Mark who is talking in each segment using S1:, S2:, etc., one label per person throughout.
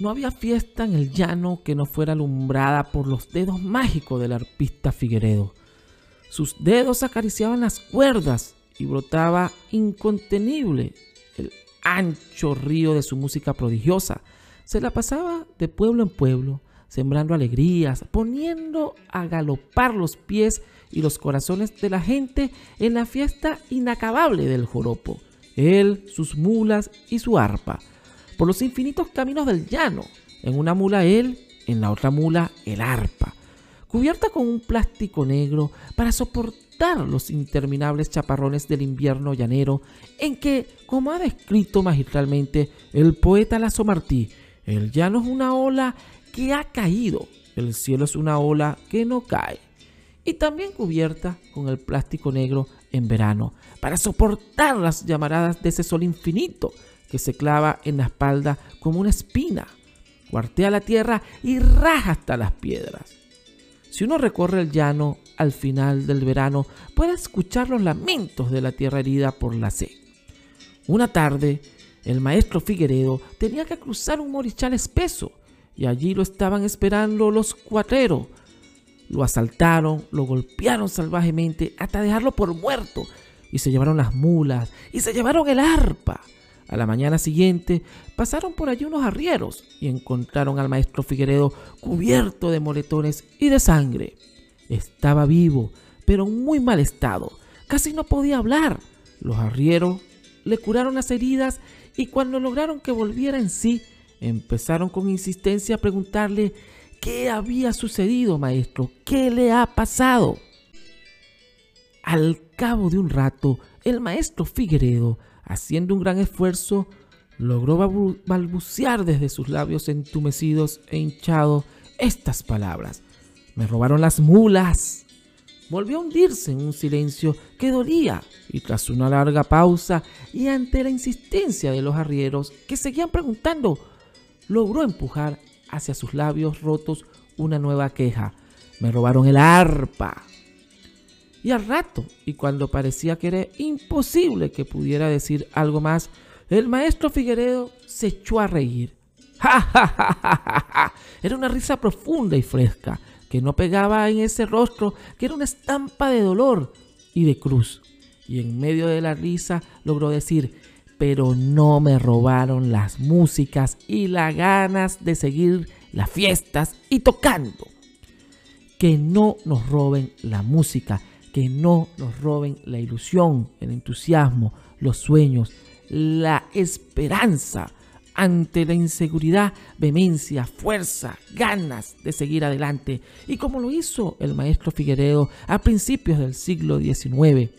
S1: No había fiesta en el llano que no fuera alumbrada por los dedos mágicos del arpista Figueredo. Sus dedos acariciaban las cuerdas y brotaba incontenible el ancho río de su música prodigiosa. Se la pasaba de pueblo en pueblo, sembrando alegrías, poniendo a galopar los pies y los corazones de la gente en la fiesta inacabable del joropo. Él, sus mulas y su arpa por los infinitos caminos del llano. En una mula él, en la otra mula el arpa, cubierta con un plástico negro para soportar los interminables chaparrones del invierno llanero, en que, como ha descrito magistralmente el poeta Lazo Martí, el llano es una ola que ha caído, el cielo es una ola que no cae. Y también cubierta con el plástico negro en verano, para soportar las llamaradas de ese sol infinito que se clava en la espalda como una espina, cuartea la tierra y raja hasta las piedras. Si uno recorre el llano al final del verano, puede escuchar los lamentos de la tierra herida por la sed. Una tarde, el maestro Figueredo tenía que cruzar un morichal espeso y allí lo estaban esperando los cuatreros. Lo asaltaron, lo golpearon salvajemente hasta dejarlo por muerto y se llevaron las mulas y se llevaron el arpa. A la mañana siguiente pasaron por allí unos arrieros y encontraron al maestro Figueredo cubierto de moretones y de sangre. Estaba vivo, pero en muy mal estado. Casi no podía hablar. Los arrieros le curaron las heridas y cuando lograron que volviera en sí, empezaron con insistencia a preguntarle qué había sucedido, maestro, qué le ha pasado. Al cabo de un rato, el maestro Figueredo haciendo un gran esfuerzo, logró balbucear desde sus labios entumecidos e hinchados estas palabras. Me robaron las mulas. Volvió a hundirse en un silencio que dolía y tras una larga pausa y ante la insistencia de los arrieros que seguían preguntando, logró empujar hacia sus labios rotos una nueva queja. Me robaron el arpa. Y al rato, y cuando parecía que era imposible que pudiera decir algo más, el maestro Figueredo se echó a reír. ¡Ja, ja, ja! Era una risa profunda y fresca, que no pegaba en ese rostro, que era una estampa de dolor y de cruz. Y en medio de la risa logró decir, pero no me robaron las músicas y las ganas de seguir las fiestas y tocando. Que no nos roben la música que no nos roben la ilusión, el entusiasmo, los sueños, la esperanza ante la inseguridad, vehemencia, fuerza, ganas de seguir adelante. Y como lo hizo el maestro Figueredo a principios del siglo XIX.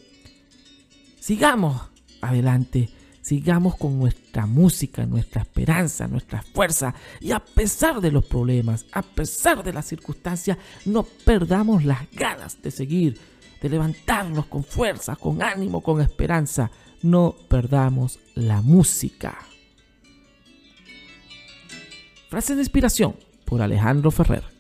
S1: Sigamos adelante, sigamos con nuestra música, nuestra esperanza, nuestra fuerza. Y a pesar de los problemas, a pesar de las circunstancias, no perdamos las ganas de seguir de levantarnos con fuerza, con ánimo, con esperanza. No perdamos la música. Frase de inspiración por Alejandro Ferrer.